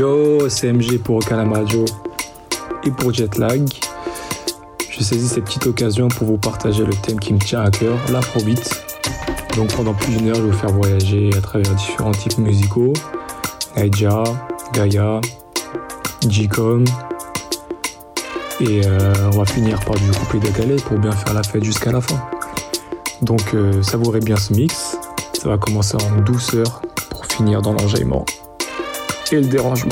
Yo, c'est MG pour Calam Radio et pour Jetlag. Je saisis cette petite occasion pour vous partager le thème qui me tient à cœur, l'afrobeat. Donc pendant plus d'une heure, je vais vous faire voyager à travers différents types musicaux. Naija, Gaia, G-Com. Et euh, on va finir par du coupé décalé pour bien faire la fête jusqu'à la fin. Donc euh, savourez bien ce mix. Ça va commencer en douceur pour finir dans l'enjaillement et le dérangement.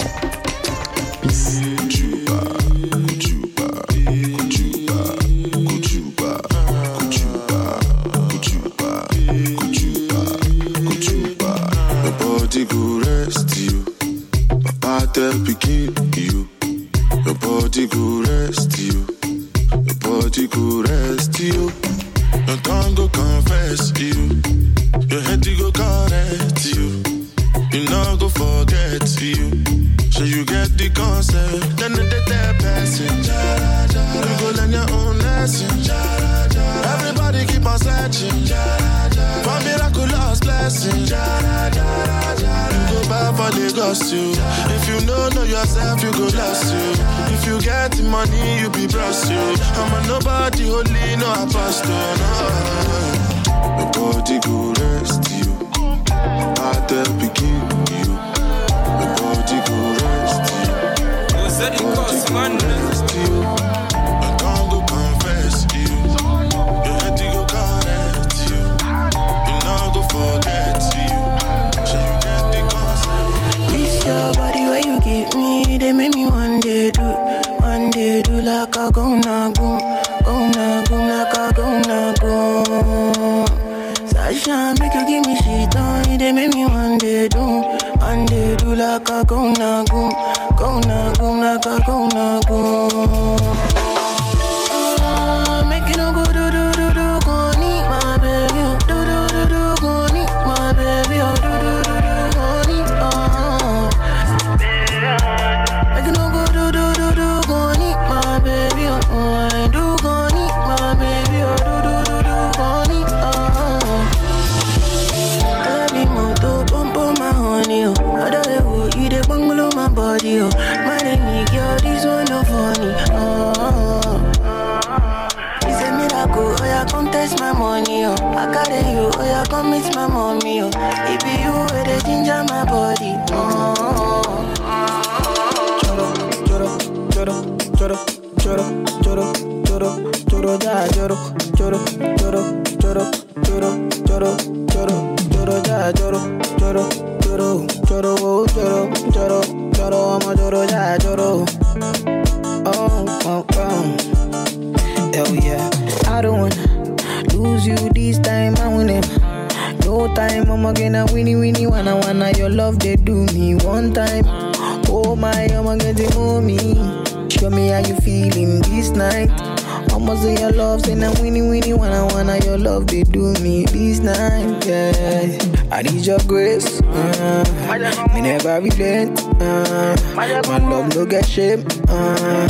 Shame. Uh,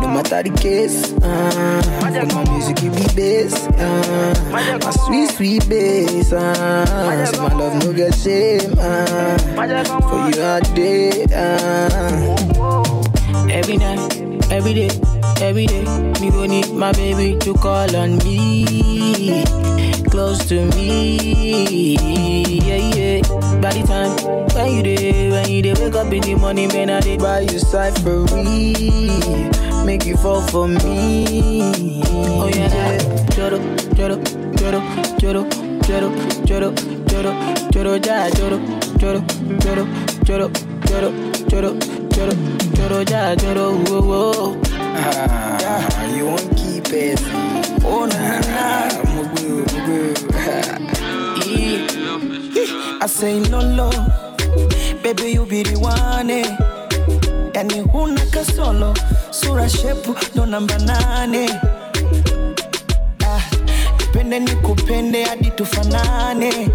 no matter the case. Uh, my music it be bass. Uh, my sweet sweet bass. Uh, say my love no get shame. Uh, for you all day. Uh, Every night, every day, every day, me go need my baby to call on me, close to me, yeah yeah. By the time when you day, when you day, wake up in the morning, man, I did buy you cyphery, make you fall for me. Oh yeah, Choro, choro, choro, choro, choro, choro, choro, choro, ya, choro, choro, choro, choro, choro, choro, choro, choro, ya, choro, whoa, whoa. Ah, you won't keep it. Oh, nah, nah, mugu, mugu. I say no low, baby you be the one eh. Yani huna kasolo, sura shepu ndo namba nane. Ah, nipende nikupende hadi tufanane,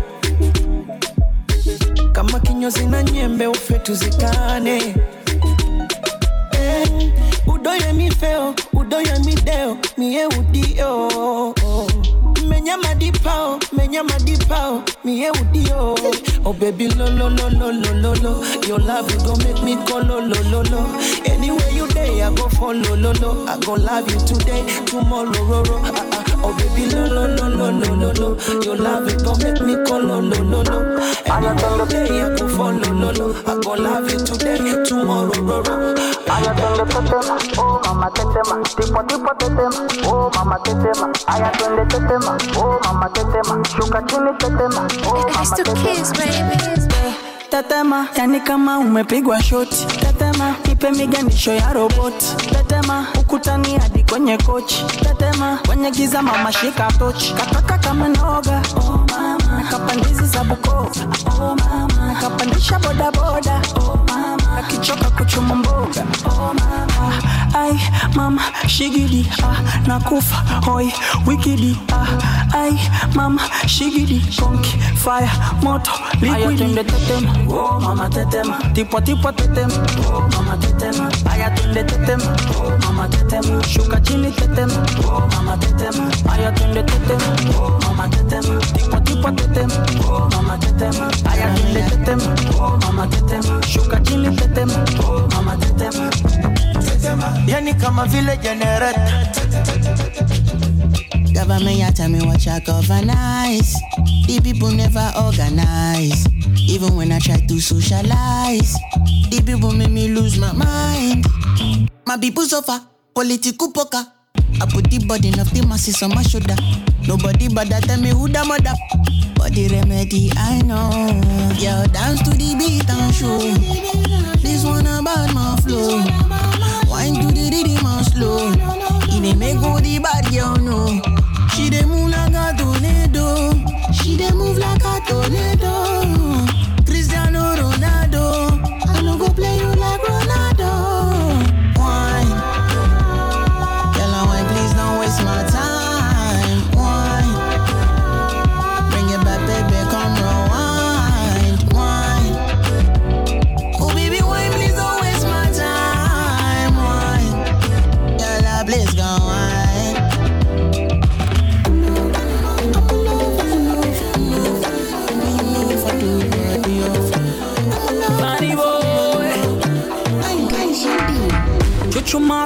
kama kinyozi na nyembe ufe tuzikane. Eh, udoye mi feo, udoye mi deo, mie udio. Menya madipao, menya madipao, me e udio. Oh baby lo lo lo lo lo lo lo. Your love you gon' make me go lo lo lo lo. Anywhere you day, I go follow lo lo. I go love you today, tomorrow ro ro. Ah, ah. Oh baby lo lo lo lo lo lo lo. Your love you gon' make me go lo lo lo lo. Anywhere you day, I go follow lo lo. I go love you today, tomorrow ro ro. Aya twende tetema, oh mama tetema, tipo tipo tetema, oh mama tetema. Aya twende tetema, oh mama tetema, shuka chini tetema, oh mama baby. Tetema, yani kama umepigwa shoti. Tetema, ipe miganisho ya roboti. Tetema, ukutani hadi kwenye kochi. Tetema, kwenye giza mama shika tochi. Kataka kama noga, oh mama. Kapandizi za Bukoba, oh mama. Kapandisha boda boda, oh mama. Akichoka kuchuma mboga, oh mama. Ai, mama, shigidi, ah, nakufa, hoi, wikidi, ah. Ai, mama, shigidi, konki, fire, moto, liquidi. tetema, oh mama tetema. Tipo tipo tetema, oh mama tetema. Aya tunde tetema, oh mama tetema. Shuka chini tetema, oh mama tetema. Aya tunde tetema, oh mama tetema. Tipo tipo tetema, oh mama tetema. Aya tunde tetema, oh mama tetema. Shuka chini tetema, oh mama tetema. yani kama vile generator Government ya tell me what I governance. The people never organize. Even when I try to socialize, the people make me lose my mind. My people suffer, political poker. I put the burden of the masses on my shoulder. Nobody that tell me who the mother. But the remedy I know. Yo, dance to the beat and show. This one about my flow. Wine to the rhythm and slow. It dey make all the bad girl know. She dey move like a tornado. She dey move like a tornado.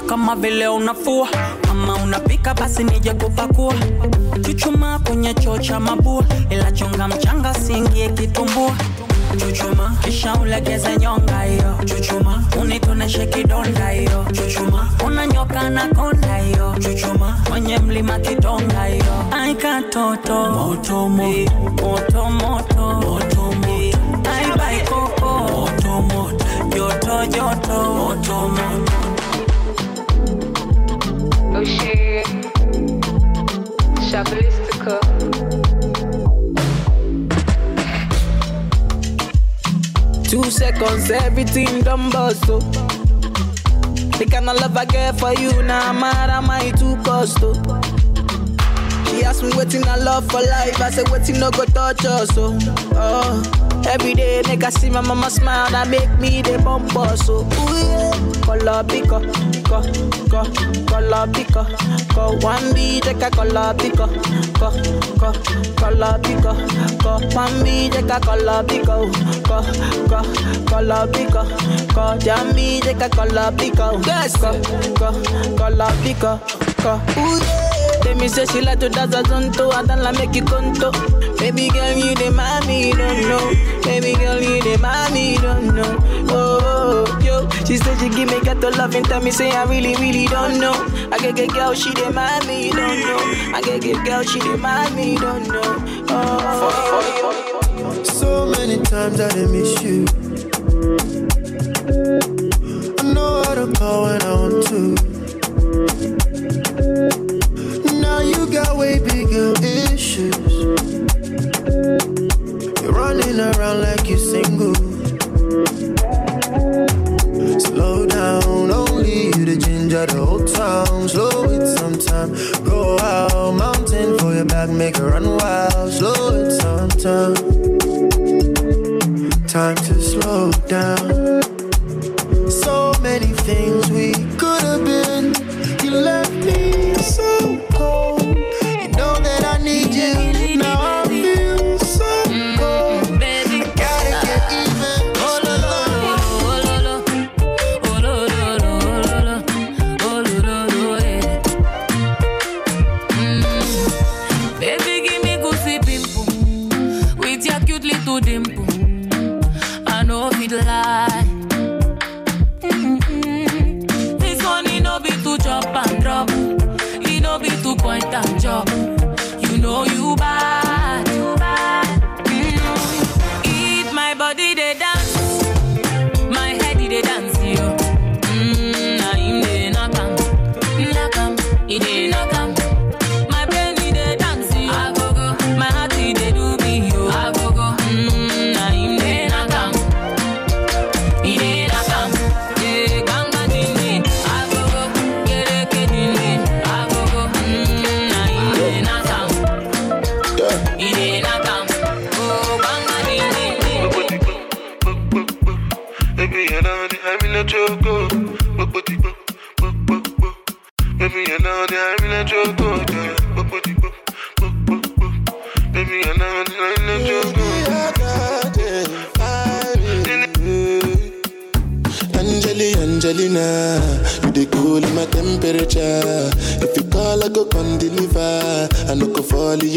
Kama vile unafua kama unapika basi nije kupakua chuchuma kwenye choo cha mabua ila chunga mchanga singie kitumbua. Chuchuma kisha ulegeze nyonga hiyo. Chuchuma unitoneshe kidonda hiyo. Chuchuma unanyoka na konda hiyo. Chuchuma kwenye mlima kidonda hiyo. Aikatoto moto moto. Moto moto. Ai baikoko moto moto. Joto joto. Moto moto. Two seconds, everything done bust, oh. The kind of love I get for you, now nah, I too cost, oh. She asked me waiting I love for life, I said waiting no go touch us, oh. oh. Every day, make I see my mama smile, that make me the bump us, so ooh yeah. Color pico, co, co, color pico, co. One B, take a color pico, co, co, color pico, co. One B, take a color pico, co, co, color pico, co. Jammy, take a color pico, yes, co, co, color pico, co. Ooh yeah. Tell me say she like to dance a zonto, I don't like make you conto. Baby girl, you the mommy, don't know. Baby girl, you the mommy, don't know. Oh, yo, she said she give me got to love and tell me say I really, really don't know. I get get girl, she the mommy, don't know. I get get girl, she the mommy, don't know. Oh, So many times I done miss you. I know how to call when I want to. Like you're single. Slow down, only you the ginger the whole town. Slow it sometime. Go out, mountain for your back, make her run wild. Slow it sometime. Time to slow down. So many things we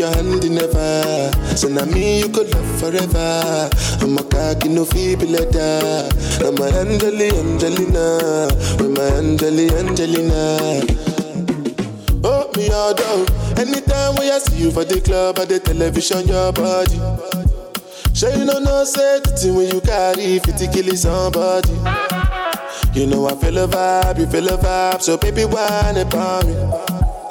in your hand never. So now me you could love forever. I'm a cocky no feeble letter. I'm a Angeli, Angelina, with my Angeli, Angelina. Oh, me all down. Anytime when I see you for the club or the television, your body. Sure you know no thing when you carry 50 kill somebody. You know I feel a vibe, you feel a vibe, so baby whine about me.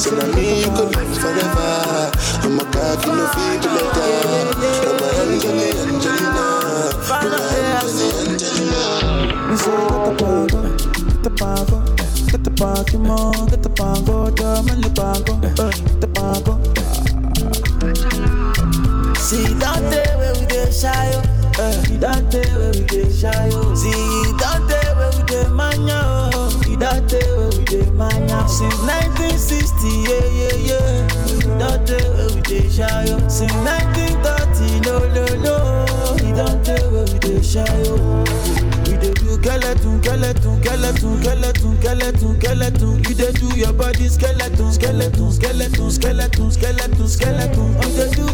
So now me you could live forever. I'm a cocky no feeble letter. I'm a Angelina, Angelina, I'm a Angelina, Angelina. Me say get the pango, get the pango, get the pango, get the pango, dame el pango, eh, get the pango. See that day where we get shy, oh, eh, see that day where we get shy, oh. See Since 1960, yeah, yeah, yeah. That day where we get shy, oh. Since 1930, no, no, no. See that day where we get shy, oh. We dey do skeleton, skeleton, skeleton, skeleton, skeleton, skeleton. You dey do your body skeleton, skeleton, skeleton, skeleton, skeleton, skeleton. You dey do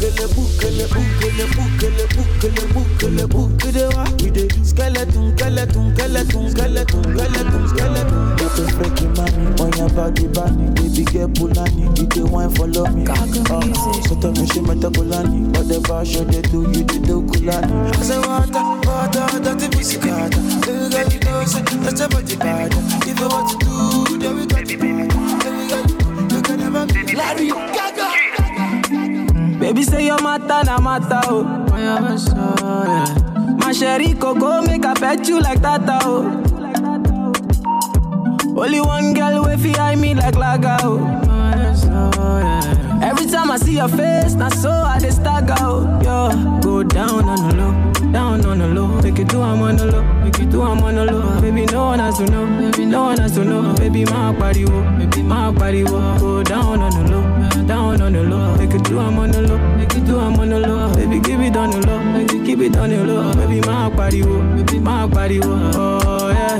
kele ukele bukele bukele bukele bukele bukele bukele wa. We dey do skeleton, skeleton, skeleton, skeleton, skeleton, skeleton. Dey freaky mommy on your body bunny, baby girl pulani. You dey wine follow me. Oh, so tell me she meta kulani. Whatever show they do, you dey do kulani. I say water, water, dirty carter. Baby girl, you know say that's a body bad. If you want to do, then we got bad. Baby girl, you can never be Larry Gaga. Baby say your matter na matter oh. My sherry coco make I pet you like that oh. Only one girl way fi eye me like laga oh. Every time I see your face, na so I dey stagger oh. Yo, go down on the low, down on the low. Make you do I'm on the low, make you do I'm on the low. Baby no one has to know, baby no one has to know. Baby my body wo, baby my body wo. Go down on the low, down on the low. Make you do I'm on the low, make you do I'm on the low. Baby keep it on the low, you keep it on the low. Baby my body wo, baby my body wo. Oh yeah.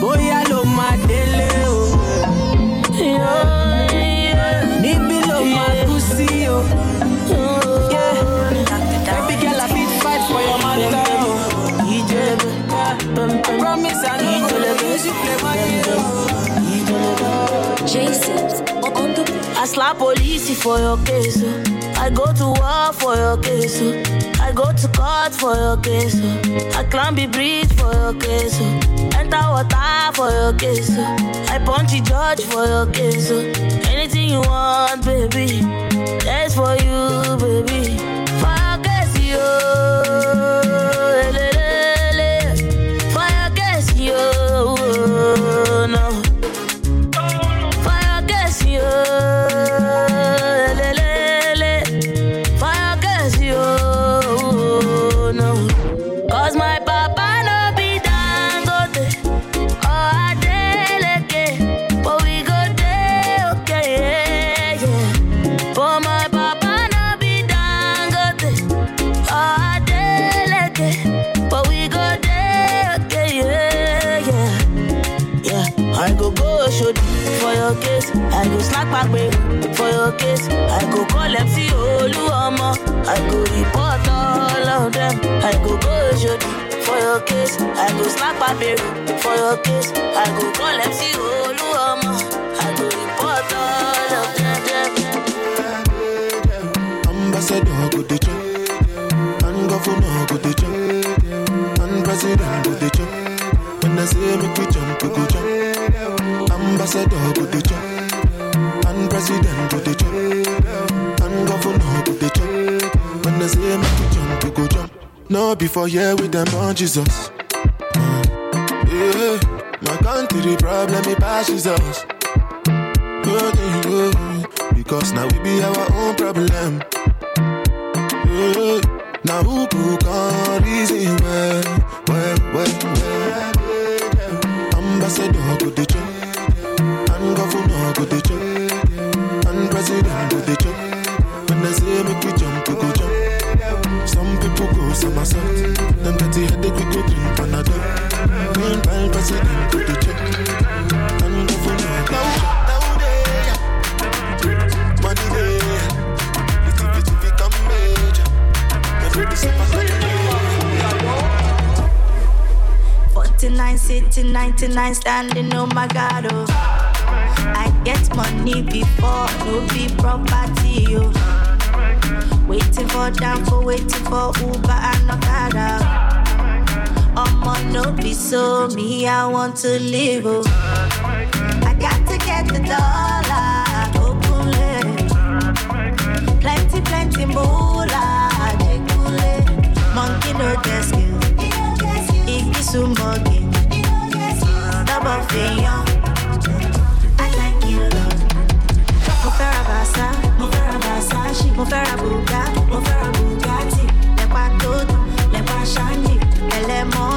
Bóyá ló máa délé o. Níbí ló máa kú sí o. Yeah. Baby girl, I fit fight for your matter o. Promise I let you play my game. Jason I slap police for your case. oh. I go to war for your case. oh. I go to court for your case. oh. I climb the bridge for your case. Oh. Enter water for your case. Oh. I punch the judge for your case. Oh. Anything you want, baby. That's for you, baby. For your case. I go call MC Oluomo. I go report all of them. I go go show for your case. I go slack back babe for your case. I go call MC Oluomo. I go report all of them. Ambassador go the check, and governor go the check. president, go the jump. When I say make we jump, we go jump. Ambassador, go the jump. President, go the jump. And governor, go the jump. When I say make we jump, we go jump. No before here with them on Jesus. Yeah, my country problem it passes us. Oh, yeah, yeah. Because now we be our own problem. Yeah. Now who can reason well, well, well, well. Ambassador go the chop, and governor go the chop, say make we jump, we go jump. Some people go somersault, them dirty headache we go drink Panadol. Meanwhile, president go the chop, and the chop. Money there, little bit if come major. Every day super 49 sitting, 99 standing, oh my god, oh. I get money before, no be property, oh. Waiting for down for waiting for Uber and Okada. I'ma no be so me, I want to live, oh. I got to get the dollar, openly. Plenty, plenty moolah. Monkey no. Igi sumogi. Double. Versace, mo fẹ́ ra Bugatti, mo fẹ́ ra tó dùn, lẹ́pa ṣáńdì, ẹlẹ́mọ́mì,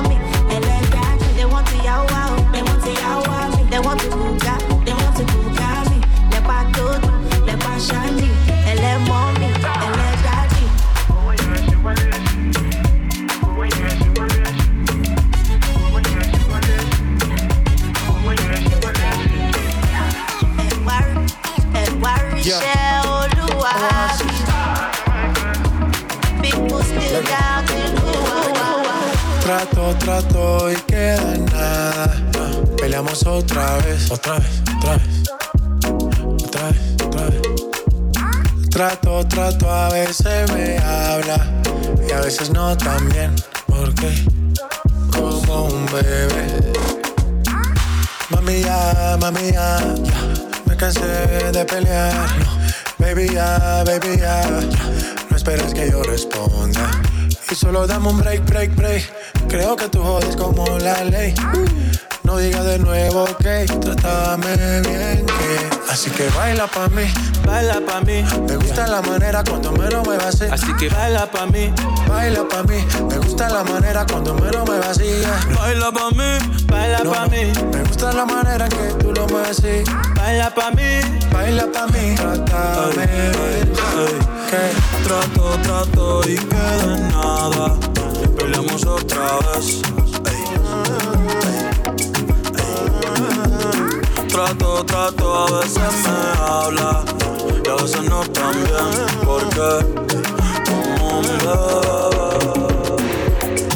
pa' mí. Me gusta la manera cuando me lo muevas así. Así que baila pa' mí, baila pa' mí. Me gusta la manera cuando me lo muevas así. Baila pa' mí, baila pa' mí. Me gusta la manera en que tú lo mueves así. Baila pa' mí, baila pa' mí. Trátame que Trato, trato y queda en nada. Peleamos otra vez. Trato, trato, a veces me habla no tan bien. Porque como.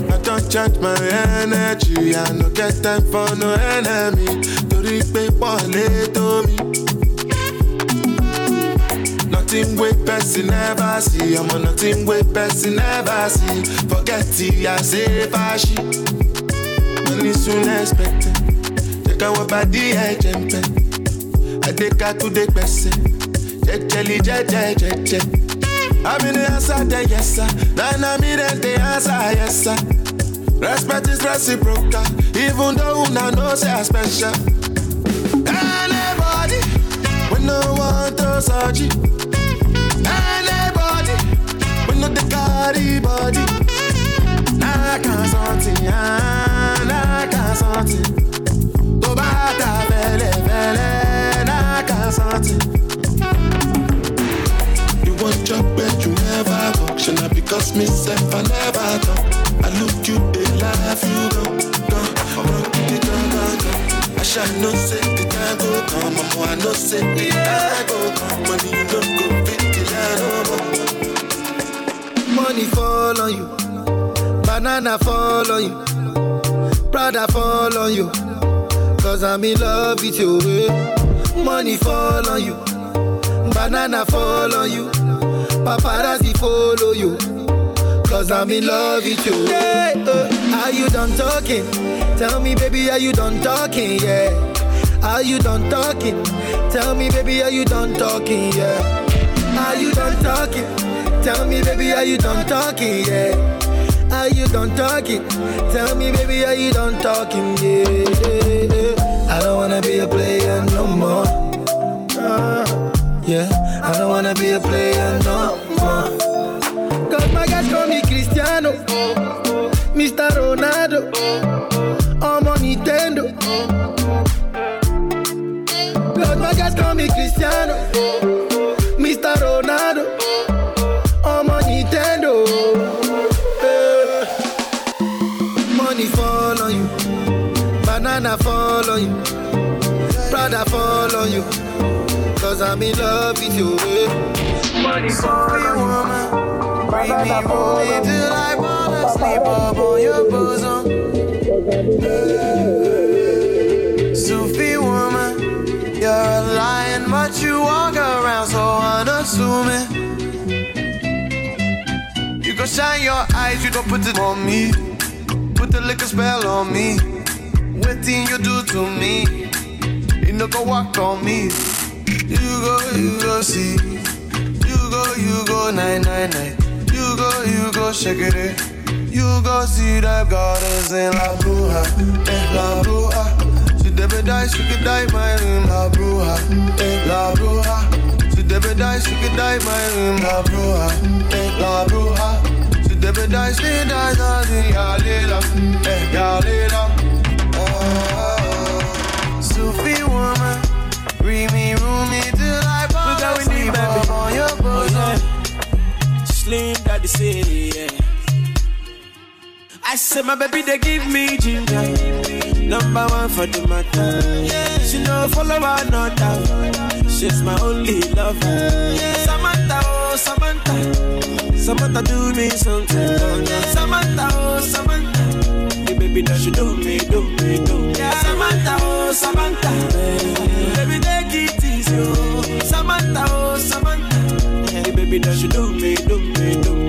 I don't change my energy. I no get time for no enemy. Torí pé pọ̀lẹ́ tó mi. Nothing wey person never see. I'm on nothing wey person never see. Forget it, I say fashi. Money soon expected. Check out what body I jump Adeka to the person. Jejeli, jeje, jeje. I'm in the answer, then yes sir. Then I'm in the answer, yes sir. Respect is reciprocal, even though una know say I special. Anybody, we no want to search. Anybody, we no the carry body. Nah, can't something, nah, can't something. Bá ta fẹ́lẹ́ fẹ́lẹ́, nah, can't something. Not because me self I never talk. I look you, they laugh you go, go, go, go, go, go. I shall not say the time go come, mama. I know say the time go come. Money you don't go fit the line. Money fall on you, banana fall on you, Prada fall on you. Cause I'm in love with you. eh. Money fall on you, banana fall on you, paparazzi follow you. Cause I'm in love with you. Yeah, uh, are you done talking? Tell me, baby, are you done talking? Yeah. Are you done talking? Tell me, baby, are you done talking? Yeah. Are you done talking? Tell me, baby, are you done talking? Yeah. Are you done talking? Tell me, baby, are you done talking? Yeah. I don't wanna be a player no more. Uh, yeah, I don't wanna be a player no more. Guys call me Cristiano, Mr. Ronaldo, I'm Nintendo. My guys call me Cristiano, Mr. Ronaldo, I'm Nintendo. Eh. Money fall on you, banana fall on you, Prada fall on you. Cause I'm in love with you. eh. Money fall on you, Bring me rolling till I wanna up on your bosom. Sufi woman, you're a lion, but you walk around so unassuming. You can shine your eyes, you don't put it on me. Put the liquor spell on me. What thing you do to me? You no go walk on me. You go, you go see. You go, you go nine nine nine. You go, shake it. You go see the goddess in La Bruja, eh, La Bruja. She debe die, she could die my room, La Bruja, eh, La Bruja. She debe die, she could die my room, La Bruja, eh, La Bruja. She debe die, she die, die, die, ya lila, eh, ya lila. Oh, Sufi woman, bring me roomy till I fall Look how we asleep need, baby. on your bosom. Slim Daddy City, yeah. I said my baby they give me ginger. Number one for the matter. She no follow another. She's my only lover. Samantha, oh Samantha, Samantha do me something. Samantha, oh Samantha, hey, baby that you do me, do me, do me. Samantha, oh Samantha, baby take it easy, oh Samantha, oh Samantha, hey, baby that you do me, do me, do me.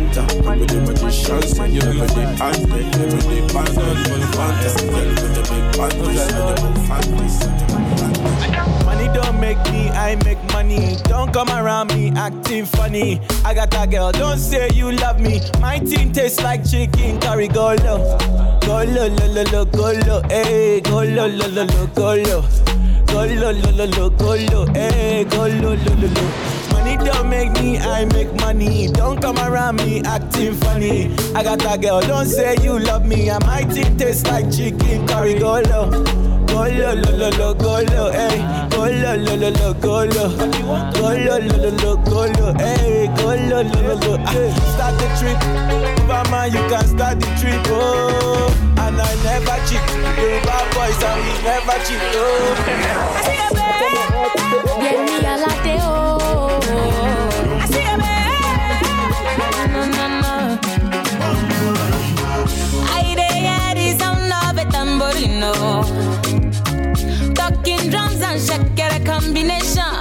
Panta, with the magicians and you with the ant, with the panta, with the panta, with the big panta, with the Money don't make me, I make money. Don't come around me acting funny. I got a girl, don't say you love me. My team tastes like chicken curry. Go low, go low, low, low, low, go low, hey, go low, low, low, low, go low. Go low, low, low, low, go low, hey, go low, low, low, low. Money don't make me, I make money. Don't come around me acting funny. I got a girl, don't say you love me. And my team tastes like chicken curry. Go low, go low, low, low, low, go low, hey. Go low, low, low, low, go low. Go low, low, low, low, go low, hey. Go low, low, low, low. Ah, Start the trip, Mama, you can start the trip, oh. And I never cheat. You bad boys and we never cheat, oh. Vieni a lateo. Shakira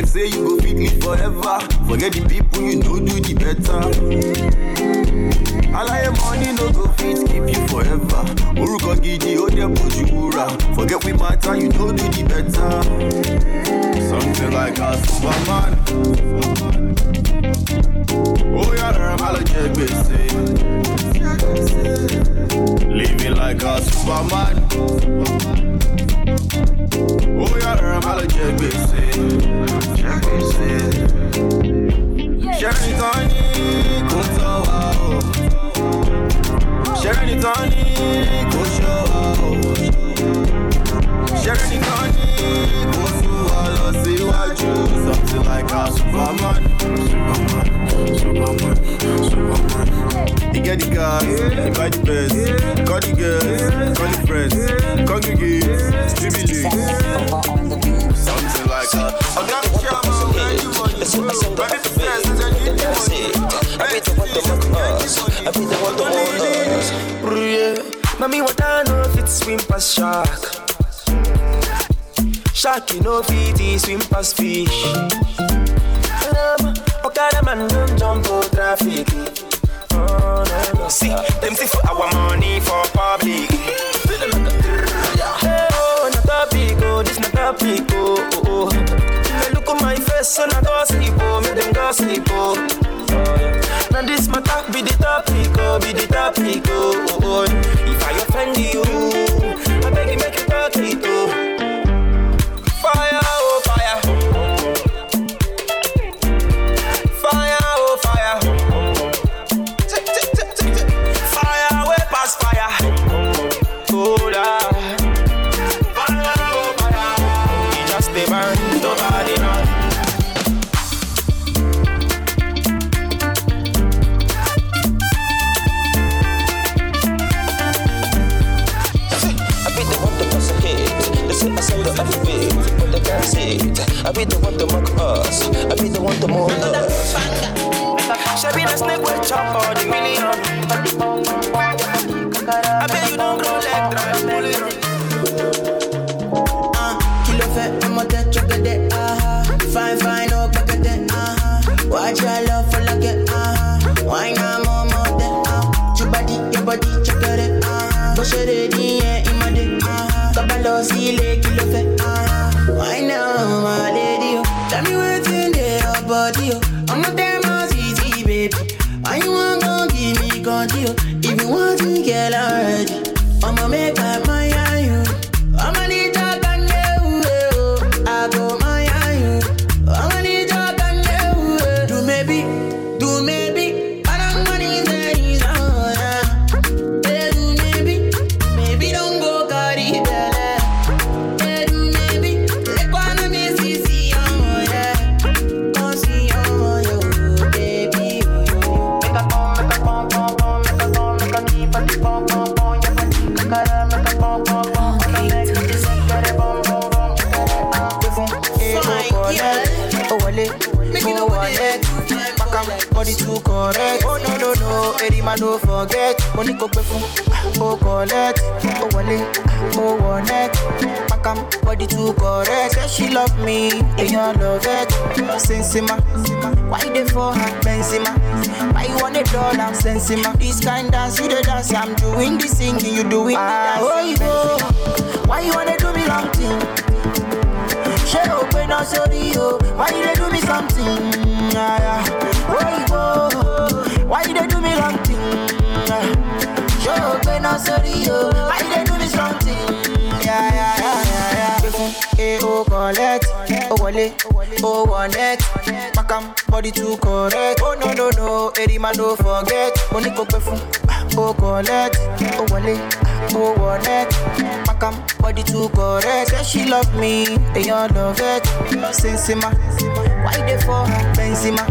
like say you go fit live forever. Forget the people you know do the better. Alaye money no go fit keep you forever. Orúkọ gidi ó dẹ̀. Forget we matter, you know do the better. Something like a superman. Ó yára má lọ jẹ gbèsè. Living like a superman. Ó yára má lọ jẹ gbèsè. Jẹ gbèsè. Ṣẹ́ni tán ní kò tọ́ wa o. Ṣẹ́ni tán ní kò ṣọ́ wa o. Ṣẹ́ni tán ní kò sún wa lọ síwájú. Something like a superman. Superman, superman, superman. You get the gas, you buy the best. Call the girls, call the friends. Congregate, stimulate. Something like that. I got the chairman, man, you money. Ready to flex, I need the money. Ready to want to make us. I be the one to hold us. Yeah. Mommy, what I know if it's swim past shark. Shark, you know it swim past fish. Okada man don't jump out traffic. Oh, no, no. See, them see for our money for public. Hey, oh, not a big, oh, this not a big, oh, oh, oh. Look on my face, so not gossip, oh, make them gossip, oh. Now this matter be the topic, oh, be the no, man, don't forget. Money go pay for, oh, collect. Oh, wale, oh, wallet. Makam, body too correct. Say she love me, you love it. Sensima, why they for her, Benzema? Why you want a dollar, Sensima? This kind dance, you the dance, I'm doing the singing, you doing the ah, dance. Oh, you go. Why you wanna do me long thing? Ṣé o pé náà sórí o? Why you dey do me something? Ah, yeah, oh, yeah. Where you go? Why dey do me wrong thing? Yeah. Ṣé o pé náà sórí? Why dey do me something? Yeah, yeah, yeah, yeah, yeah. Gbé fún e o collect, oh, o wọlé, o oh, wọlé. Makam body too correct. Oh no no no, eri ma no forget. Mo ní kò gbé fún o collect, o wọlé, o wọlé. Makam body too correct. Say she love me, èèyàn love it. Sensima, why dey for her? Benzema,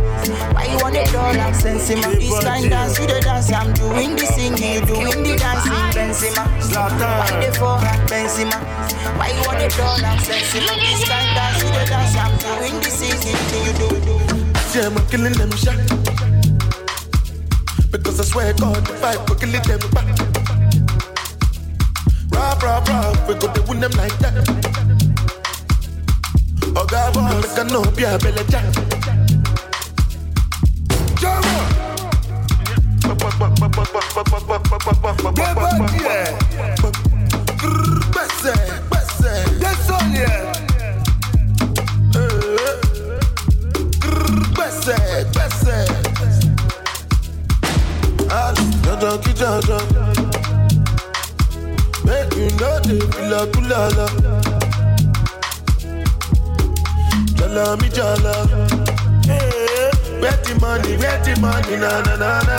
why you want a dollar? Sensima, this kind dance you dey dance, I'm doing the singing, you doing the dancing. Benzema, why dey for her? Benzema, why you want a dollar? Sensima, this kind dance you dey dance, I'm doing the singing, you do do. Yeah, I'm killing them shot. Because I swear God, the fight, we're killing them back. Rah, we go to win them like that. Oh God, boy, make I know be a belly jack. Désolier. Make you know the kula kula la. Jala mi jala. Hey, where the money, where the money, na na na na.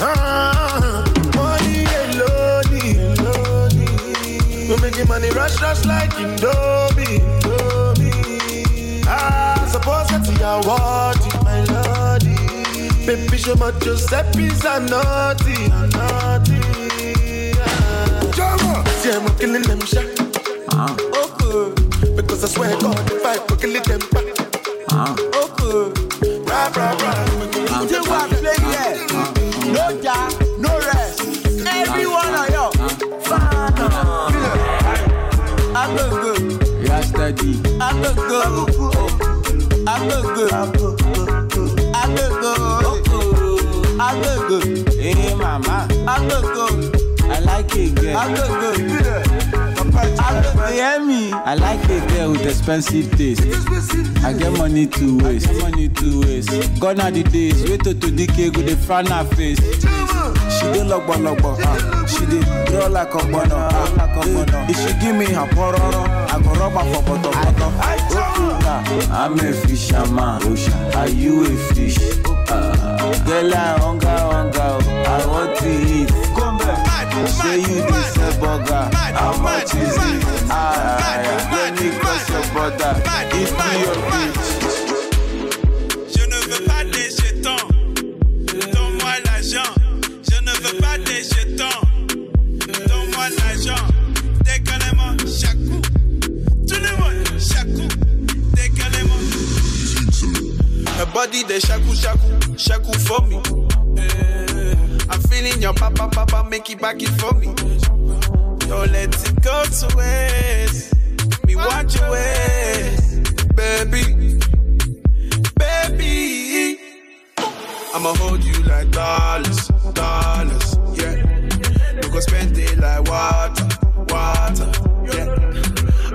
Ah, money alone, alone. We making money rush rush like Indomie, Indomie. Ah, suppose that you are what my lordy. Baby, show my Giuseppe's a naughty, a naughty. Ah. See, I'm killing them shot. Okay. Because I swear God, if I could kill them back. Okay. Rah, rah, rah. Uh-huh. You are playing here. Uh-huh. No ja, no rest. Everyone are yo. Fana. I'm good. Yeah, steady. I'm good. I'm good. I'm good. I'm good. Hey, mama. I'm good. I like it, girl. I'm good. You hear me? I like a girl with expensive taste. I get money to waste. money to waste. Gone are the days. Wait to to decay with the front her face. She dey logbo logbo. Uh. She dey draw like a bono. Uh. Like. If she give me her pororo, I go rub her for bottom. Uh. I'm a fisherman. Are you a fish? Uh. Girl, I hunger, hunger. I want to eat. Come back. Say you dey sell burger. How much is it? Ah, yeah. Let me cross your border. If me your bitch. Je ne veux pas des jetons. Donne-moi l'argent. Je ne veux pas des jetons. Donne-moi l'argent. Décalez-moi, chakou. Tout le monde, chakou. Décalez-moi. Her body, they shaku, shaku, shaku for me. Feeling your papa, papa, make it back it for me. Don't let it go to waste. Me want your ways, baby, baby. I'ma hold you like dollars, dollars, yeah. We go spend it like water, water, yeah.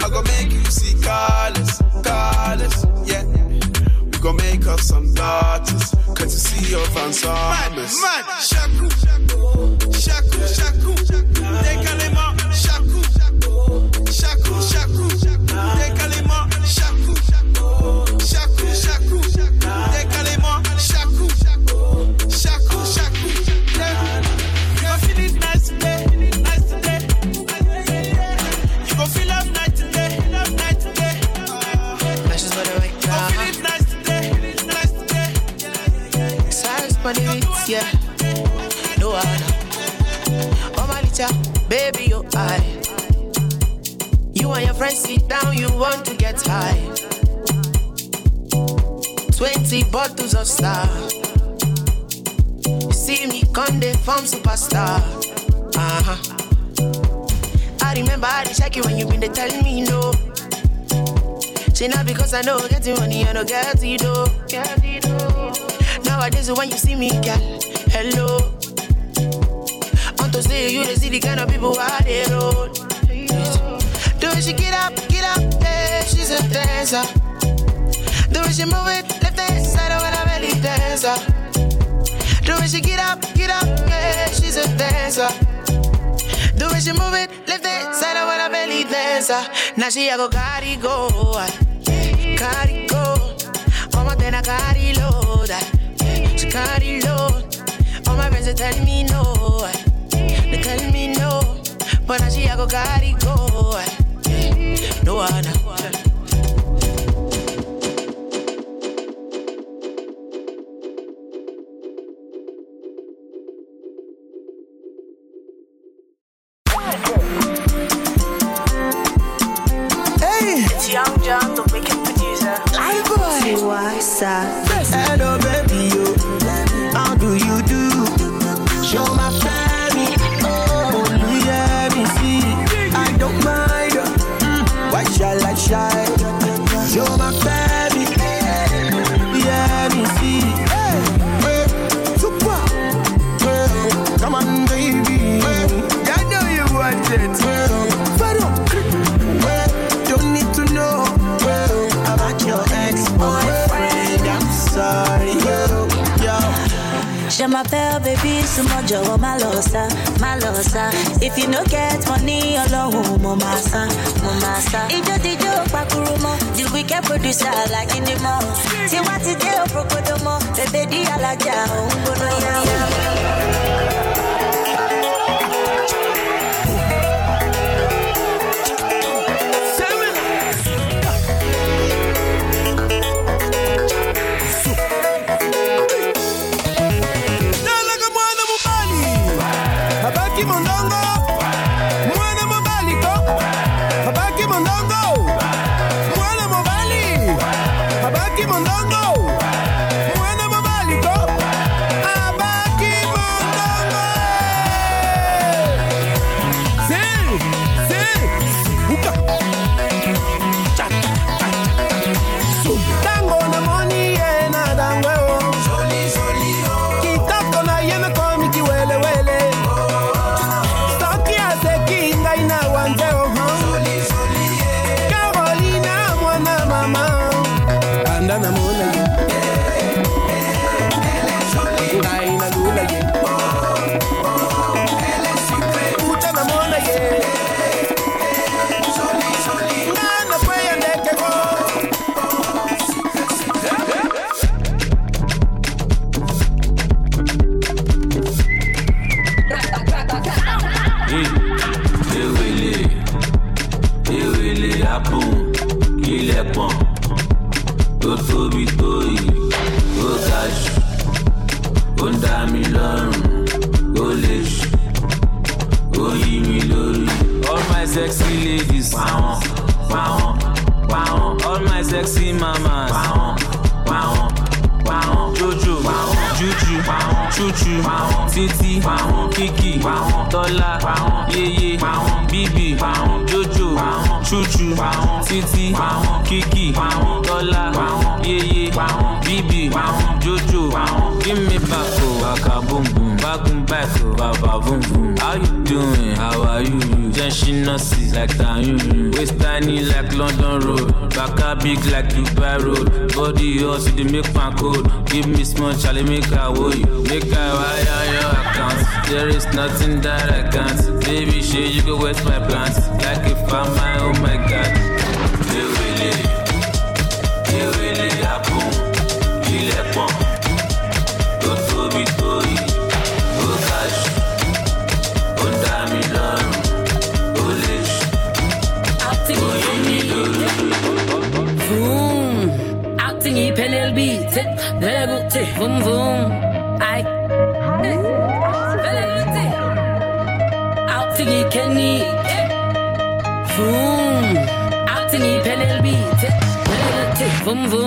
I go make you see colors, colors, yeah. We go make up some daughters, cause you see your fans Mad, mad, shaku, You friends sit down, you want to get high. Twenty bottles of star. You see me come they form superstar. Uh huh. I remember I did check you when you been there telling me no. Say not because I know getting money, I know get. Get it though. Nowadays when you see me, girl, hello. On to say you the see the kind of people I they roll. It, she get up, get up, yeah, she's a dancer. Do it, she move it, left hand side when I belly dancer. Do it, she get up, get up, yeah, she's a dancer. Do it, she move it, left hand side when I belly dancer. Now she a go carry go, carry go. Como ten a carry load, she carry load. All my friends they tell me no, they tell me no, but now she a go carry go. No one. Súnmọ́ jọ̀wọ́ má lọ sá má lọ sá if you no get money ọlọ́run mo máa sá mo máa sá. ijó dijó pakuru mọ́ the wicked producer alákíní mọ́ tí wọ́n ti dé òfrokodo mọ́ bèbè dí alájà òun gbóná yá. Nalaga sexy ladies. Pàwọn pàwọn pàwọn all my sexy mamas. Pàwọn pàwọn pàwọn jojo juju chuchu titi kiki tọ́lá yeye bíbí jojo chuchu titi kiki tọ́lá yeye bíbí jojo. Give me back o waka boom boom bagun back o baba oh, boom boom. How you doing? How are you? Jẹ́ ṣínà sí like tayun. Waist tiny like london road baka big like dubai road. Body hot you dey make pan cold give me small chale make i wo you make i wire your account there is nothing that i can't baby shey you can wet my plans. like a farmer oh my god. ewele ewele apun ilẹ̀ pọ̀n tó tóbi tó yìí ó ga jù ó dá mi lọ́rùn ó lè jù ó yí mi lórí. Vroom. Acting i PNLB. Tip. Velego. Tip. Vroom vroom.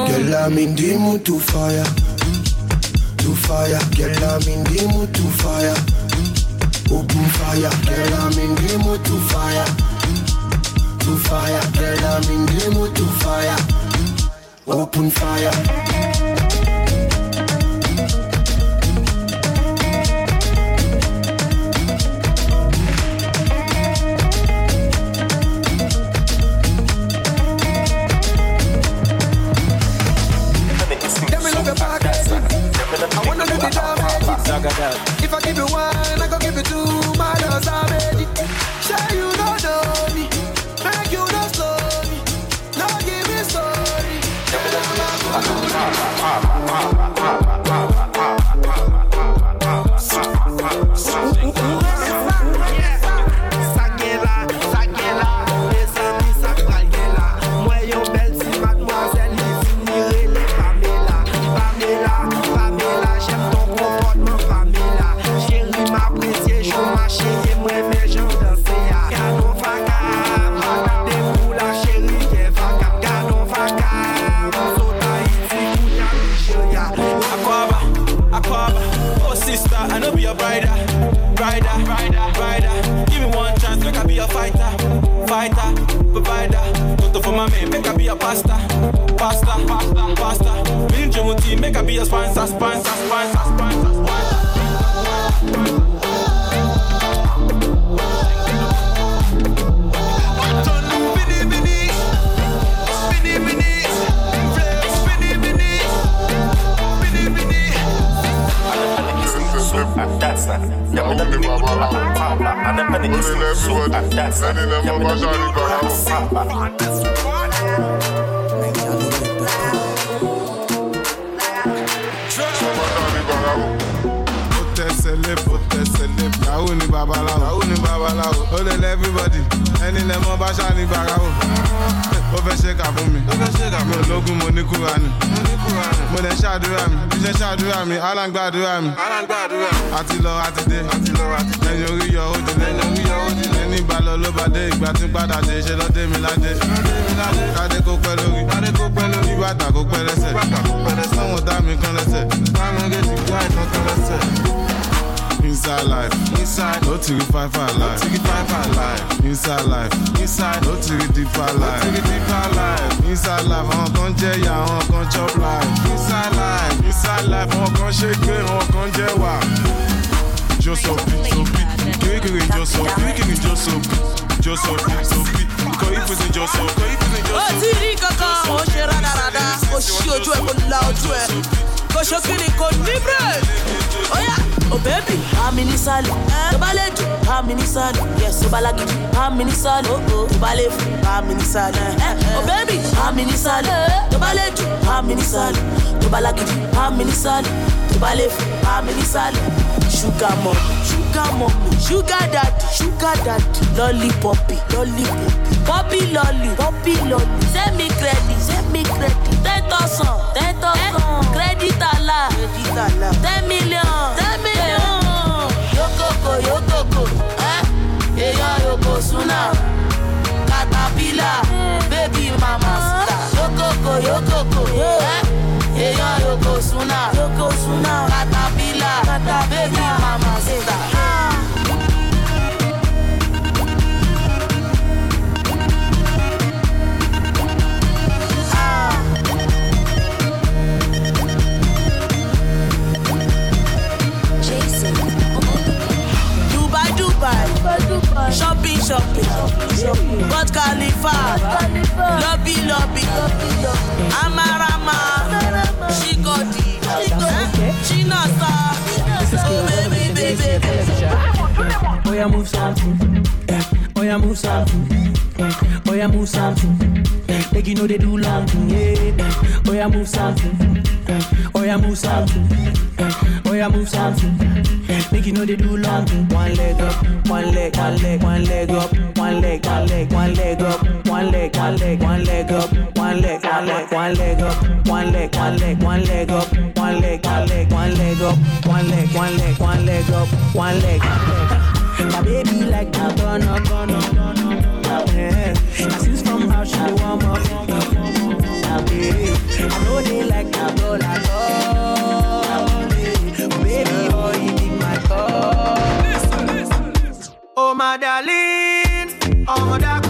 Girl, I'm in the mood to fire, to fire. Girl, I'm in the mood to fire, open fire. Girl, I'm in the mood to fire, to fire. Girl, I'm in the mood to fire, open fire. If I give you one, I go give you two. My love's already. Sure you don't know me. Make you don't slow me. No give me story. side, yes, you balak it. How many oh, oh, balay, how many side, oh, baby, how many sun, you balay, how many it, how many balay, how many sugar mom, sugar mom, sugar dad, sugar dad, lollipoppy, lollipoppy, poppy lolly, poppy lolly, send me credit, send me credit, ten thousand, ten thousand, eh, credit credit ten million, 10 baby mama sita yokoko yokoko eh? èèyàn yoko suna. Yoko suna. Katapila. Baby mama shopping, Burj Khalifa, lobby, lobby, Amarama, Shikodi, China Star, oh baby, baby, baby. Oh yeah, move something. Eh. Oh yeah, move something. Eh. Oh yeah, move something. Eh. Like you know they do long thing. Yeah. Eh. Oh yeah, move something. Eh. Oh yeah, move something. Eh. Oh yeah, move something. Eh. Make you know they do long thing. One leg up, one leg, one leg, one leg up, one leg, one leg, one leg up, one leg, one leg, one leg up, one leg, one leg, one leg up, one leg, one leg, one leg up, one leg, one leg, one leg up, one leg, one leg, one leg up, one leg. My baby like that gonna gonna yeah. Since from how she warm up. Baby, I know they like that girl at all. Baby, oh, you dig my call Oh my darling, oh my darling,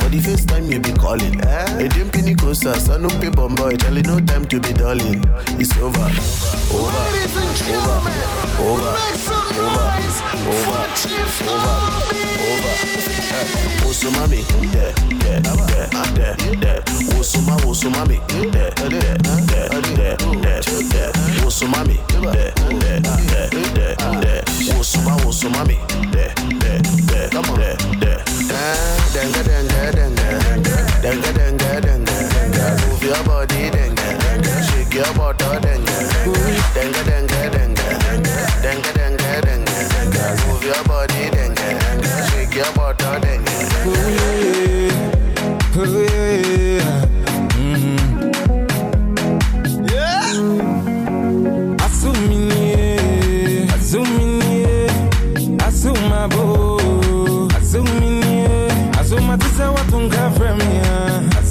For the first time you be calling. Eh? A dim pinny closer, son of paper boy. Charlie, no time to be darling. It's over, over, over, over, over, over, over, over. Eh. Eh, dengue, dengue, dengue, dengue, dengue. Move your body, dengue, shake your body, dengue, dengue, dengue, dengue, dengue, dengue, dengue. Move your body, dengue, shake your body, dengue.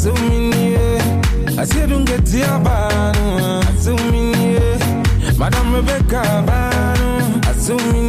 Fremia, asumini, asirungetia banu, asumini, Madam Rebecca banu, asumini,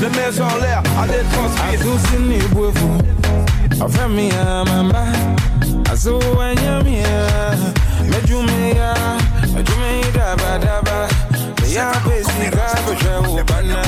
les mains en l'air, allez, transpire. Asusini bwefu, afemi ya mama, asu wanyamia, mejumia, mejume daba daba, ya pesi kabusha ubana.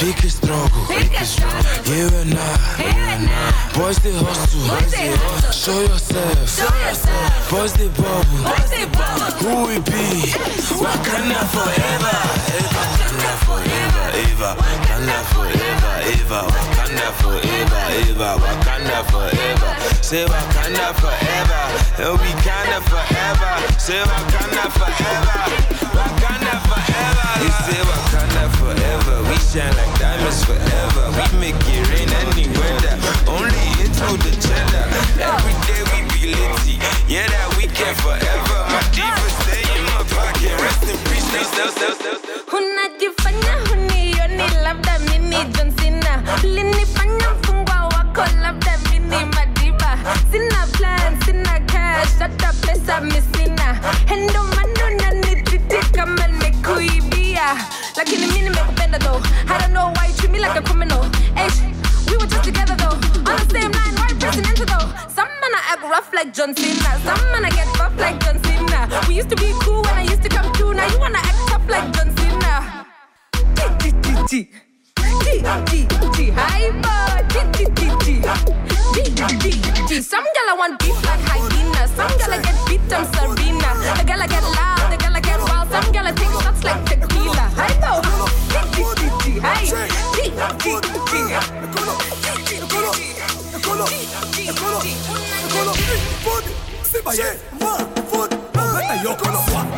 Pique struggle. Oh. Here and now. Boys they hustle. Show yourself. show yourself. Boys they bubble. Who we be? Wakanda forever. Wakanda forever. Eva. Wakanda forever. Eva. Wakanda forever. Eva. Wakanda forever. Say Wakanda forever. And we kinda forever. Say Wakanda forever. Wakanda forever. We say Wakanda forever. We shine like diamonds forever. We make it rain any weather. Only into the gender. Every day we be litty. Yeah, that we can forever. My diva stay in my pocket. Rest in peace. Unajifanya hunioni labda mini John Cena madiba cash like a criminal. Eish, we were just together though. On the same line you pressing into though. Some man I act rough like John Cena. Some man I get buff like John Cena. We used to be cool when I used to come through. Now you wanna act tough like John Cena. G G G G G G hyper G G G G G G G Some gal I want beef like hyena. Some gal I get beat I'm Serena. The gal I get loud. The gal I get wild. Some gal I take shots like tequila kolo, food, se baye, man, food, mwen tayo.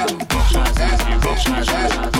Thank you.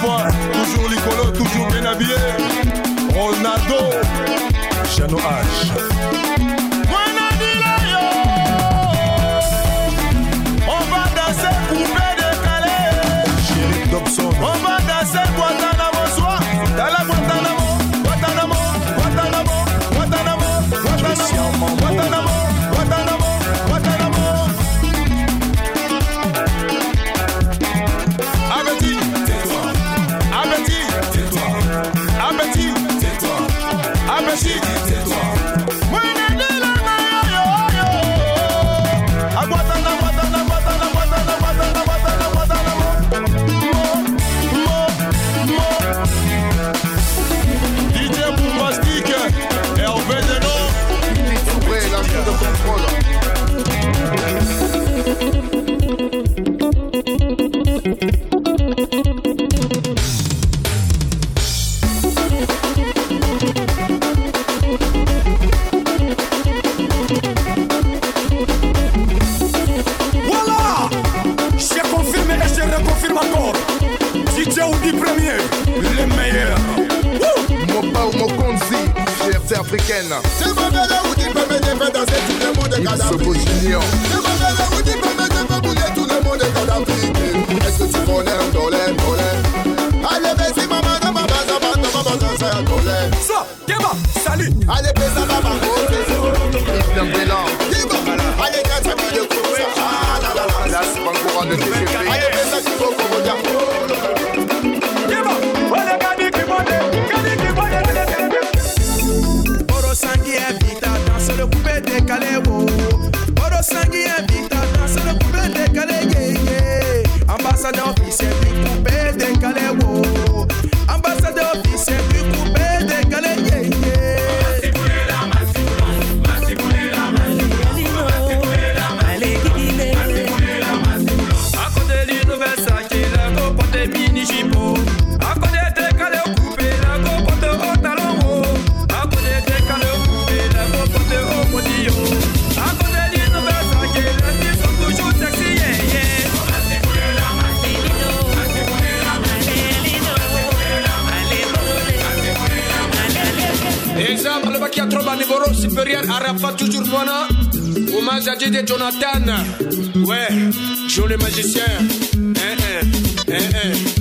fois, toujours l'icolo, toujours bien habillé. Ronaldo, Chano H. turn off supérieur Arafat toujours voilà. Hommage à Dieu Jonathan. Ouais, Joe le magicien. Hein, hein, hein,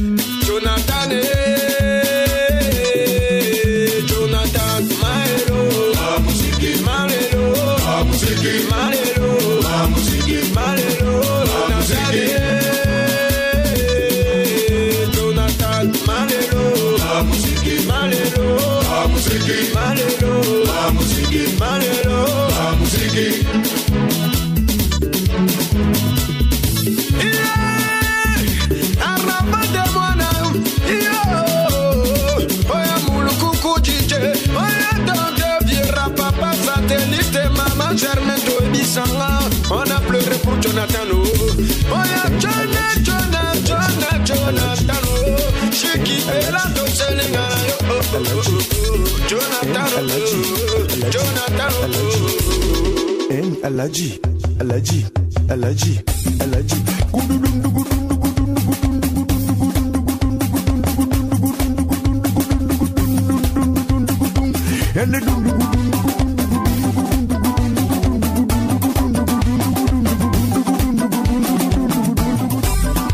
Alaji, Alaji, Alaji, Alaji.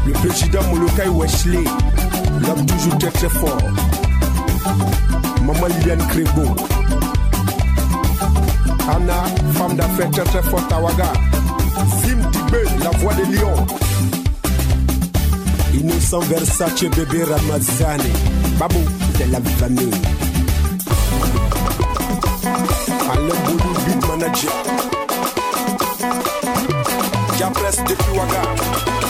Le président Molokai Wesley, l'homme toujours très très fort. Maman Liliane Crébon. Anna, femme d'affaires Tchatchafo Tawaga. Sim Tibé, la voix des lions. Innocent Versace, bébé Ramazani. Babou, de la famille. Alain Boulou, beat manager. Japres depuis Ouaga.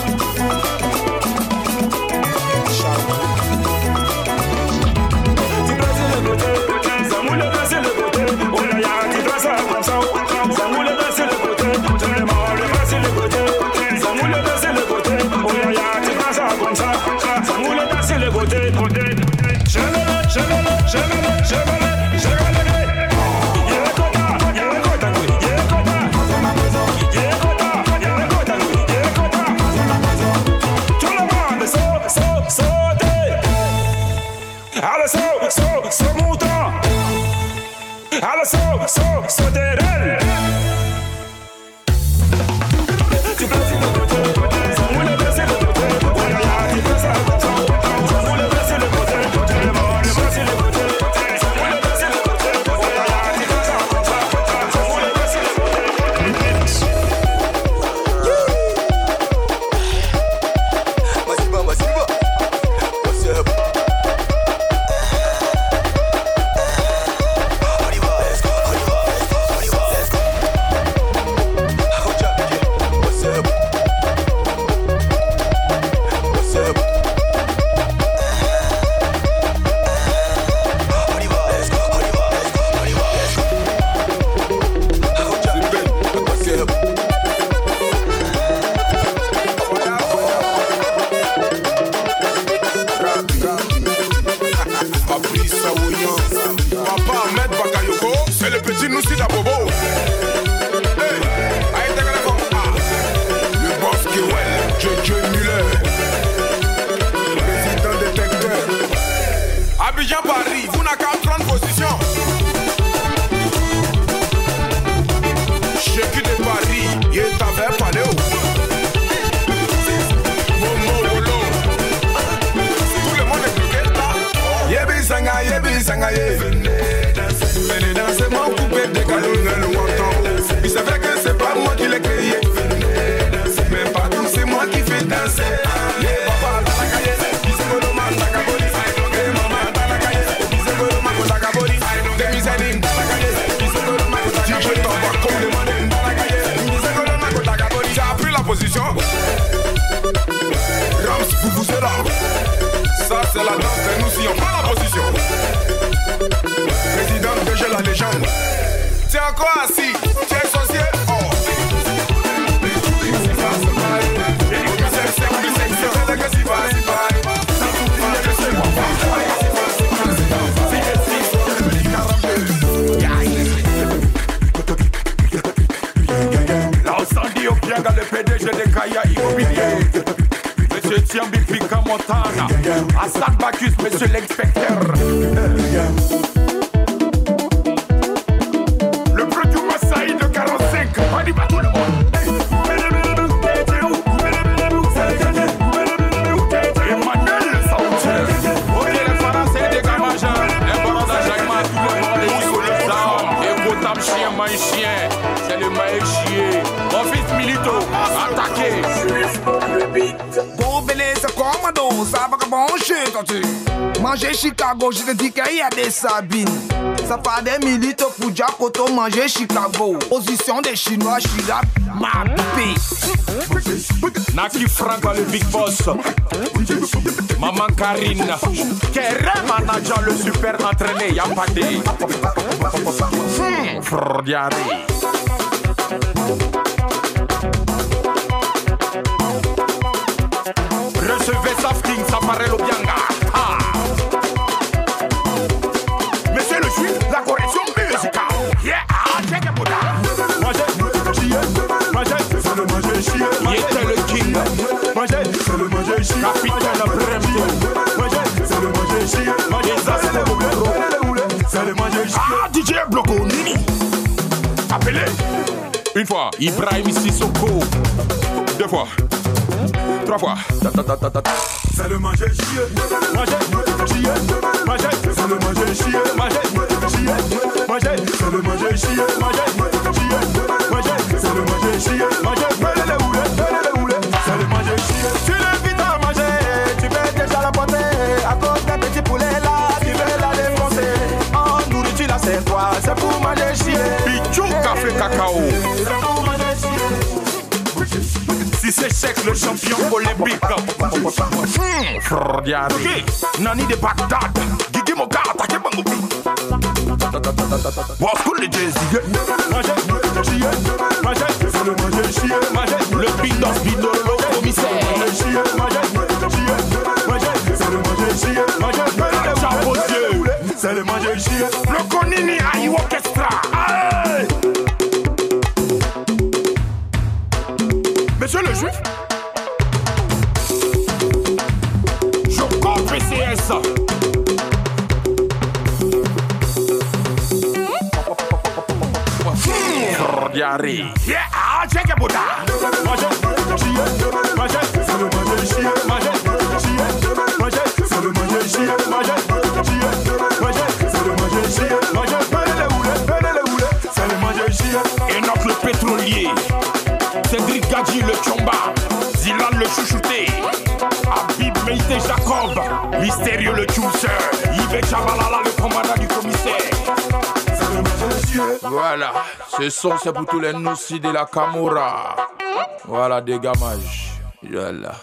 Denga, le PDG de Kaya Immobilier. Monsieur Tiambi Pika Montana. Hassan Bacchus, monsieur l'inspecteur. Manger Chicago, je te dis qu'il y a des sabines. Ça part des milites pour Jacoto, manger Chicago. Position des Chinois, je suis là, ma Naki Franco, le big boss. Maman Karine. Kera manager, le super entraîné, y'a pas de. Hmm. Recevez Safting, Safarel Ibrahim Sissoko. Deux fois. Trois fois. C'est le manger chier. Manger sexe, le champion olympique. Hum. Ok, nani de Bagdad. Guigui Moka, attaqué Bangoubi. Boss cool les Jay-Z. Manger, manger, manger, manger, manger, le big dans speed. Ce son, c'est pour tous les nous de la Camorra. Voilà, dégagage. Yallah.